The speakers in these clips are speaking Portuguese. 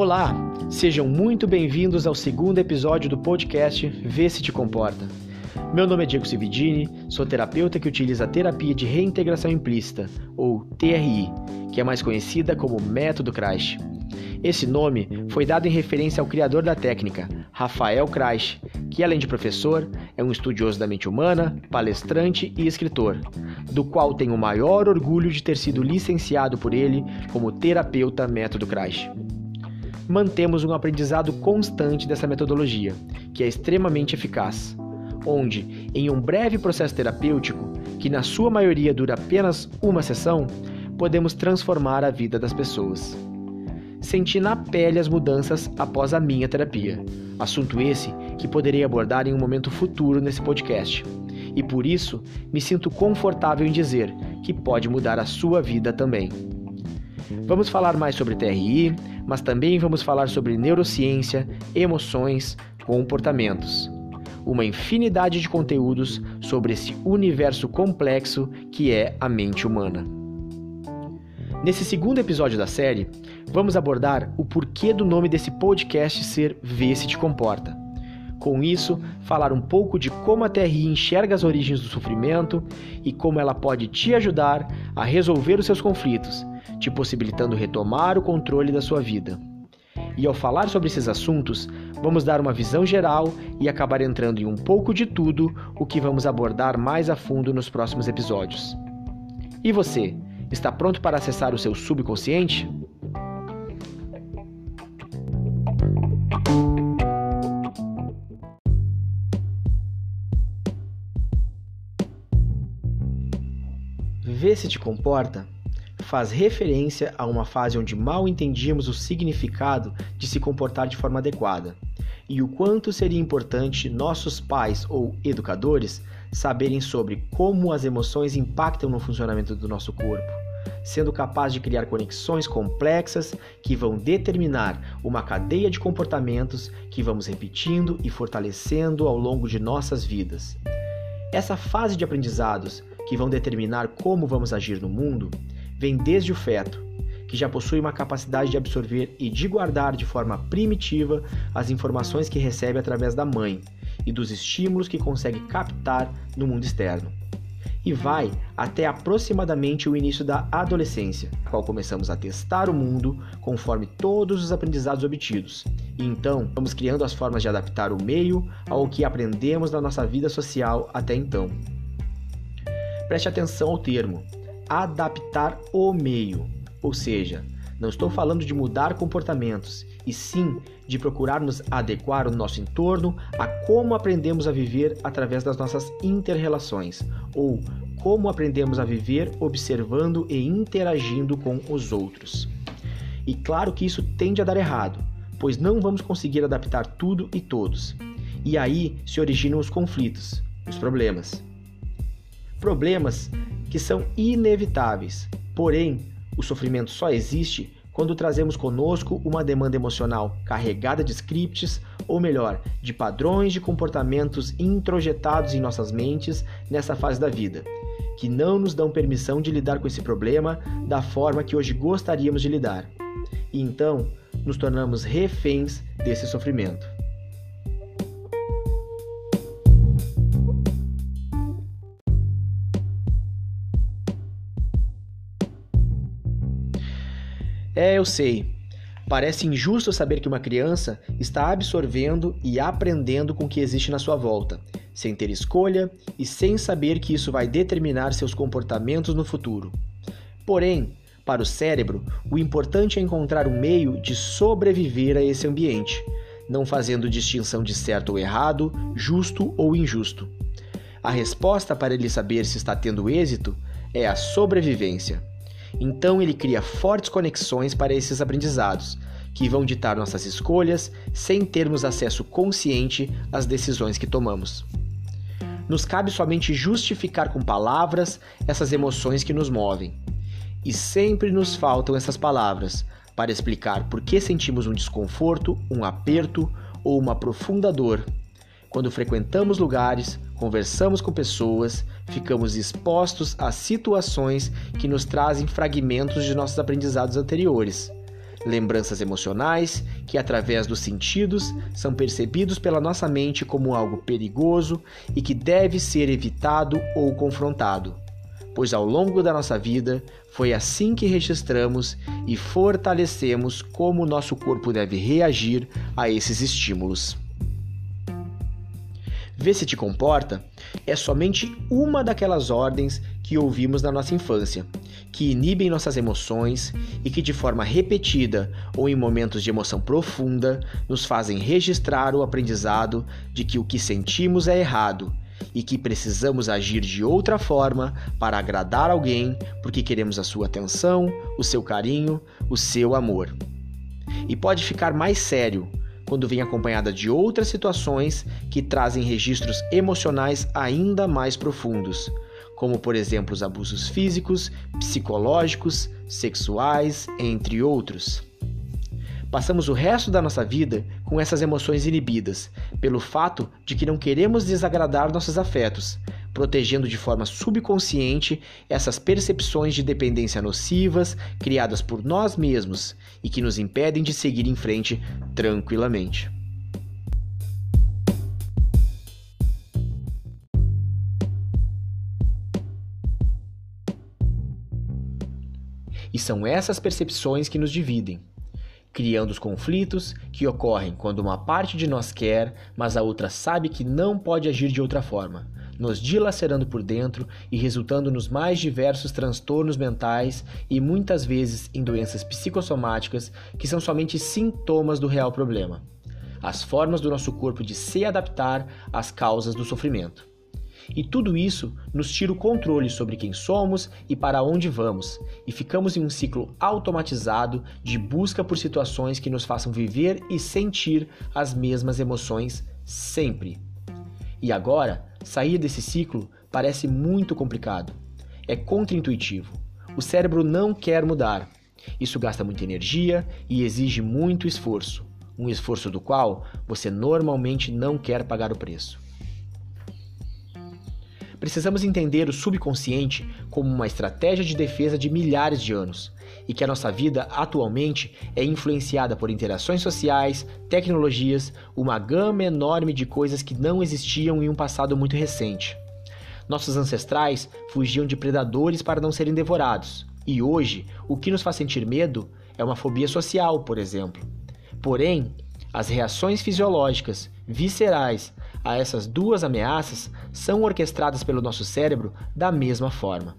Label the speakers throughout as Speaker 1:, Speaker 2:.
Speaker 1: Olá, sejam muito bem-vindos ao segundo episódio do podcast Vê se te comporta. Meu nome é Diego Cividini, sou terapeuta que utiliza a terapia de reintegração implícita, ou TRI, que é mais conhecida como Método Crash. Esse nome foi dado em referência ao criador da técnica, Rafael Crash, que além de professor, é um estudioso da mente humana, palestrante e escritor, do qual tenho o maior orgulho de ter sido licenciado por ele como terapeuta Método Crash mantemos um aprendizado constante dessa metodologia, que é extremamente eficaz, onde, em um breve processo terapêutico, que na sua maioria dura apenas uma sessão, podemos transformar a vida das pessoas. Senti na pele as mudanças após a minha terapia, assunto esse que poderei abordar em um momento futuro nesse podcast. E por isso me sinto confortável em dizer que pode mudar a sua vida também. Vamos falar mais sobre TRI, mas também vamos falar sobre neurociência, emoções, comportamentos. Uma infinidade de conteúdos sobre esse universo complexo que é a mente humana. Nesse segundo episódio da série, vamos abordar o porquê do nome desse podcast ser Vê se te comporta. Com isso, falar um pouco de como a TRI enxerga as origens do sofrimento e como ela pode te ajudar a resolver os seus conflitos te possibilitando retomar o controle da sua vida. E ao falar sobre esses assuntos, vamos dar uma visão geral e acabar entrando em um pouco de tudo, o que vamos abordar mais a fundo nos próximos episódios. E você, está pronto para acessar o seu subconsciente? Vê se te comporta faz referência a uma fase onde mal entendíamos o significado de se comportar de forma adequada e o quanto seria importante nossos pais ou educadores saberem sobre como as emoções impactam no funcionamento do nosso corpo, sendo capaz de criar conexões complexas que vão determinar uma cadeia de comportamentos que vamos repetindo e fortalecendo ao longo de nossas vidas. Essa fase de aprendizados que vão determinar como vamos agir no mundo vem desde o feto, que já possui uma capacidade de absorver e de guardar de forma primitiva as informações que recebe através da mãe e dos estímulos que consegue captar no mundo externo. E vai até aproximadamente o início da adolescência, qual começamos a testar o mundo conforme todos os aprendizados obtidos. E então vamos criando as formas de adaptar o meio ao que aprendemos na nossa vida social até então. Preste atenção ao termo, adaptar o meio, ou seja, não estou falando de mudar comportamentos, e sim de procurar nos adequar o nosso entorno a como aprendemos a viver através das nossas interrelações, ou como aprendemos a viver observando e interagindo com os outros. E claro que isso tende a dar errado, pois não vamos conseguir adaptar tudo e todos. E aí se originam os conflitos, os problemas. Problemas que são inevitáveis. Porém, o sofrimento só existe quando trazemos conosco uma demanda emocional carregada de scripts, ou melhor, de padrões de comportamentos introjetados em nossas mentes nessa fase da vida, que não nos dão permissão de lidar com esse problema da forma que hoje gostaríamos de lidar. E então, nos tornamos reféns desse sofrimento. Eu sei. Parece injusto saber que uma criança está absorvendo e aprendendo com o que existe na sua volta, sem ter escolha e sem saber que isso vai determinar seus comportamentos no futuro. Porém, para o cérebro, o importante é encontrar um meio de sobreviver a esse ambiente, não fazendo distinção de certo ou errado, justo ou injusto. A resposta para ele saber se está tendo êxito é a sobrevivência. Então ele cria fortes conexões para esses aprendizados, que vão ditar nossas escolhas sem termos acesso consciente às decisões que tomamos. Nos cabe somente justificar com palavras essas emoções que nos movem. E sempre nos faltam essas palavras para explicar por que sentimos um desconforto, um aperto ou uma profunda dor quando frequentamos lugares, conversamos com pessoas, ficamos expostos a situações que nos trazem fragmentos de nossos aprendizados anteriores, lembranças emocionais que, através dos sentidos, são percebidos pela nossa mente como algo perigoso e que deve ser evitado ou confrontado, pois ao longo da nossa vida foi assim que registramos e fortalecemos como nosso corpo deve reagir a esses estímulos. Vê se te comporta é somente uma daquelas ordens que ouvimos na nossa infância, que inibem nossas emoções e que, de forma repetida ou em momentos de emoção profunda, nos fazem registrar o aprendizado de que o que sentimos é errado e que precisamos agir de outra forma para agradar alguém porque queremos a sua atenção, o seu carinho, o seu amor. E pode ficar mais sério quando vem acompanhada de outras situações que trazem registros emocionais ainda mais profundos, como por exemplo os abusos físicos, psicológicos, sexuais, entre outros. Passamos o resto da nossa vida com essas emoções inibidas, pelo fato de que não queremos desagradar nossos afetos, protegendo de forma subconsciente essas percepções de dependência nocivas criadas por nós mesmos e que nos impedem de seguir em frente tranquilamente. E são essas percepções que nos dividem, criando os conflitos que ocorrem quando uma parte de nós quer, mas a outra sabe que não pode agir de outra forma, nos dilacerando por dentro e resultando nos mais diversos transtornos mentais e muitas vezes em doenças psicossomáticas que são somente sintomas do real problema. As formas do nosso corpo de se adaptar às causas do sofrimento. E tudo isso nos tira o controle sobre quem somos e para onde vamos, e ficamos em um ciclo automatizado de busca por situações que nos façam viver e sentir as mesmas emoções sempre. E agora, Sair desse ciclo parece muito complicado. É contraintuitivo. O cérebro não quer mudar. Isso gasta muita energia e exige muito esforço, um esforço do qual você normalmente não quer pagar o preço. Precisamos entender o subconsciente como uma estratégia de defesa de milhares de anos e que a nossa vida atualmente é influenciada por interações sociais, tecnologias, uma gama enorme de coisas que não existiam em um passado muito recente. Nossos ancestrais fugiam de predadores para não serem devorados, e hoje o que nos faz sentir medo é uma fobia social, por exemplo. Porém, as reações fisiológicas, viscerais, a essas duas ameaças são orquestradas pelo nosso cérebro da mesma forma.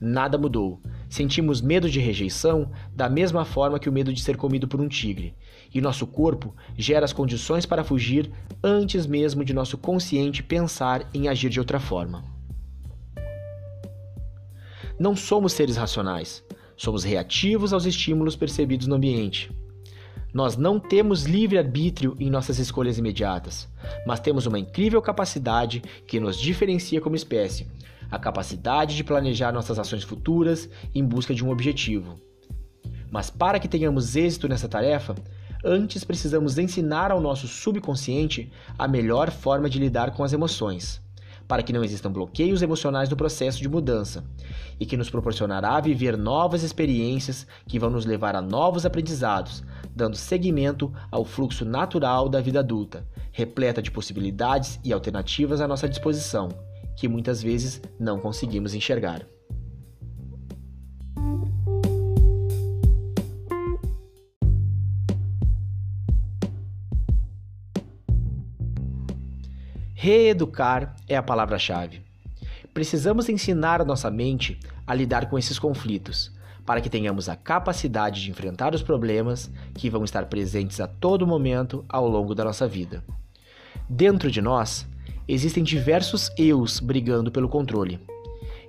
Speaker 1: Nada mudou. Sentimos medo de rejeição da mesma forma que o medo de ser comido por um tigre, e nosso corpo gera as condições para fugir antes mesmo de nosso consciente pensar em agir de outra forma. Não somos seres racionais, somos reativos aos estímulos percebidos no ambiente. Nós não temos livre-arbítrio em nossas escolhas imediatas, mas temos uma incrível capacidade que nos diferencia como espécie a capacidade de planejar nossas ações futuras em busca de um objetivo. Mas para que tenhamos êxito nessa tarefa, antes precisamos ensinar ao nosso subconsciente a melhor forma de lidar com as emoções para que não existam bloqueios emocionais no processo de mudança e que nos proporcionará viver novas experiências que vão nos levar a novos aprendizados, dando seguimento ao fluxo natural da vida adulta, repleta de possibilidades e alternativas à nossa disposição, que muitas vezes não conseguimos enxergar. Reeducar é a palavra-chave. Precisamos ensinar a nossa mente a lidar com esses conflitos, para que tenhamos a capacidade de enfrentar os problemas que vão estar presentes a todo momento ao longo da nossa vida. Dentro de nós, existem diversos eus brigando pelo controle.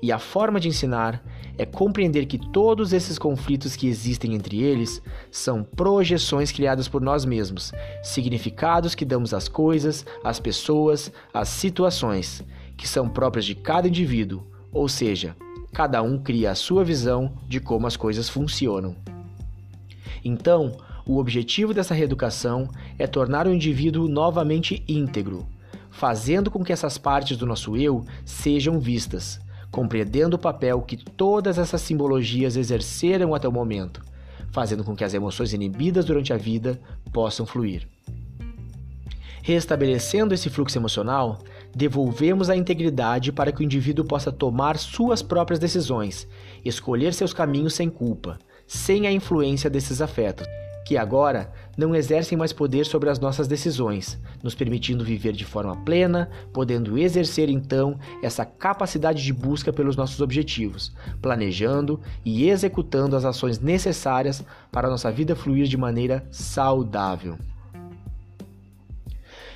Speaker 1: E a forma de ensinar é compreender que todos esses conflitos que existem entre eles são projeções criadas por nós mesmos, significados que damos às coisas, às pessoas, às situações, que são próprias de cada indivíduo, ou seja, cada um cria a sua visão de como as coisas funcionam. Então, o objetivo dessa reeducação é tornar o indivíduo novamente íntegro, fazendo com que essas partes do nosso eu sejam vistas compreendendo o papel que todas essas simbologias exerceram até o momento, fazendo com que as emoções inibidas durante a vida possam fluir. Restabelecendo esse fluxo emocional, devolvemos a integridade para que o indivíduo possa tomar suas próprias decisões, escolher seus caminhos sem culpa, sem a influência desses afetos, que agora não exercem mais poder sobre as nossas decisões, nos permitindo viver de forma plena, podendo exercer então essa capacidade de busca pelos nossos objetivos, planejando e executando as ações necessárias para a nossa vida fluir de maneira saudável.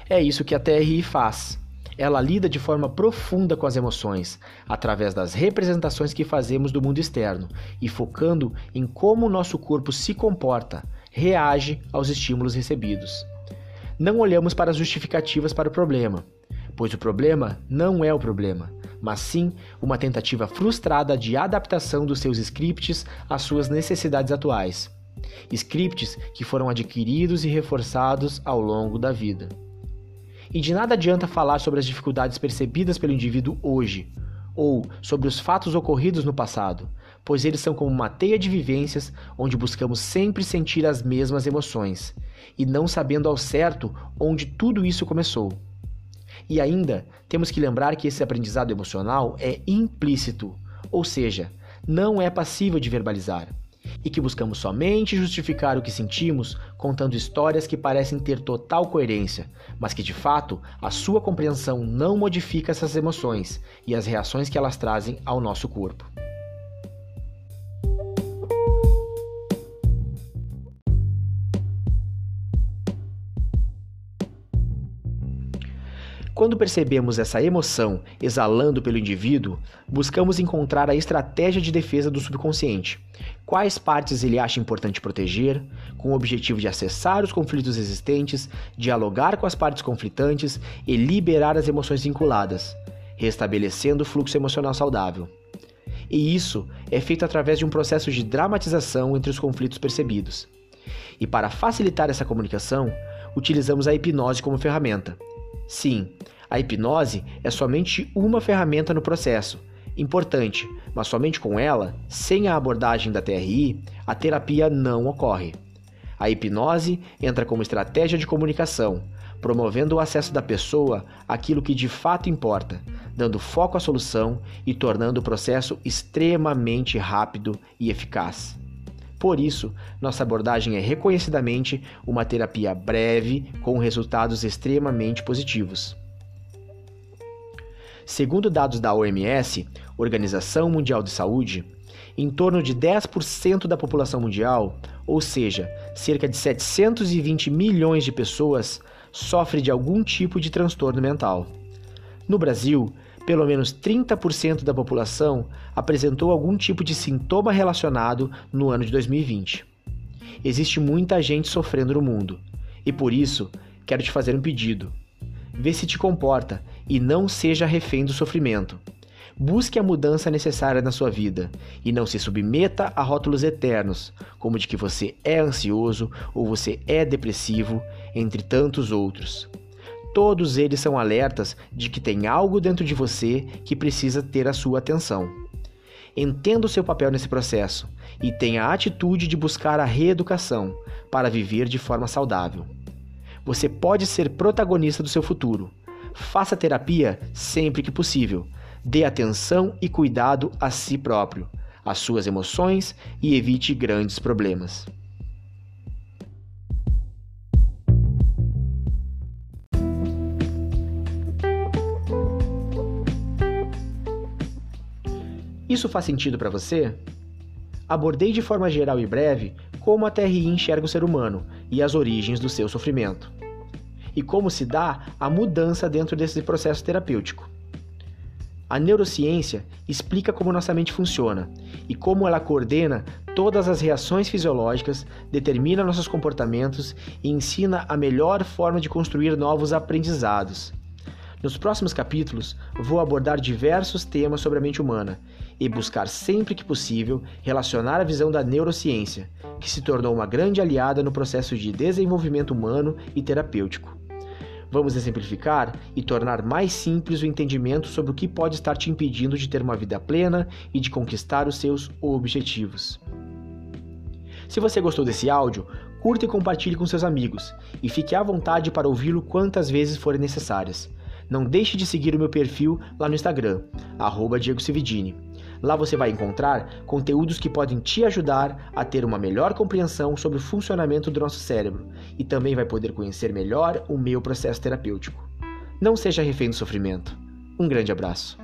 Speaker 1: É isso que a TRI faz. Ela lida de forma profunda com as emoções, através das representações que fazemos do mundo externo e focando em como o nosso corpo se comporta, reage aos estímulos recebidos. Não olhamos para as justificativas para o problema, pois o problema não é o problema, mas sim uma tentativa frustrada de adaptação dos seus scripts às suas necessidades atuais. Scripts que foram adquiridos e reforçados ao longo da vida. E de nada adianta falar sobre as dificuldades percebidas pelo indivíduo hoje, ou sobre os fatos ocorridos no passado, pois eles são como uma teia de vivências onde buscamos sempre sentir as mesmas emoções, e não sabendo ao certo onde tudo isso começou. E ainda temos que lembrar que esse aprendizado emocional é implícito, ou seja, não é passível de verbalizar e que buscamos somente justificar o que sentimos contando histórias que parecem ter total coerência, mas que de fato a sua compreensão não modifica essas emoções e as reações que elas trazem ao nosso corpo. Quando percebemos essa emoção exalando pelo indivíduo, buscamos encontrar a estratégia de defesa do subconsciente. Quais partes ele acha importante proteger, com o objetivo de acessar os conflitos existentes, dialogar com as partes conflitantes e liberar as emoções vinculadas, restabelecendo o fluxo emocional saudável. E isso é feito através de um processo de dramatização entre os conflitos percebidos. E para facilitar essa comunicação, utilizamos a hipnose como ferramenta. Sim, a hipnose é somente uma ferramenta no processo, importante, mas somente com ela, sem a abordagem da TRI, a terapia não ocorre. A hipnose entra como estratégia de comunicação, promovendo o acesso da pessoa àquilo que de fato importa, dando foco à solução e tornando o processo extremamente rápido e eficaz. Por isso, nossa abordagem é reconhecidamente uma terapia breve com resultados extremamente positivos. Segundo dados da OMS, Organização Mundial de Saúde, em torno de 10% da população mundial, ou seja, cerca de 720 milhões de pessoas, sofre de algum tipo de transtorno mental. No Brasil, pelo menos 30% da população apresentou algum tipo de sintoma relacionado no ano de 2020. Existe muita gente sofrendo no mundo, e por isso quero te fazer um pedido. Vê se te comporta e não seja refém do sofrimento. Busque a mudança necessária na sua vida e não se submeta a rótulos eternos, como de que você é ansioso ou você é depressivo, entre tantos outros. Todos eles são alertas de que tem algo dentro de você que precisa ter a sua atenção. Entenda o seu papel nesse processo e tenha a atitude de buscar a reeducação para viver de forma saudável. Você pode ser protagonista do seu futuro Faça terapia sempre que possível. Dê atenção e cuidado a si próprio, às suas emoções e evite grandes problemas. Isso faz sentido para você? Abordei de forma geral e breve como a TRI enxerga o ser humano e as origens do seu sofrimento e como se dá a mudança dentro desse processo terapêutico. A neurociência explica como nossa mente funciona e como ela coordena todas as reações fisiológicas, determina nossos comportamentos e ensina a melhor forma de construir novos aprendizados. Nos próximos capítulos, vou abordar diversos temas sobre a mente humana e buscar sempre que possível relacionar a visão da neurociência, que se tornou uma grande aliada no processo de desenvolvimento humano e terapêutico. Vamos exemplificar e tornar mais simples o entendimento sobre o que pode estar te impedindo de ter uma vida plena e de conquistar os seus objetivos. Se você gostou desse áudio, curta e compartilhe com seus amigos e fique à vontade para ouvi-lo quantas vezes forem necessárias. Não deixe de seguir o meu perfil lá no Instagram, Diego Cividini. Lá você vai encontrar conteúdos que podem te ajudar a ter uma melhor compreensão sobre o funcionamento do nosso cérebro e também vai poder conhecer melhor o meu processo terapêutico. Não seja refém do sofrimento. Um grande abraço.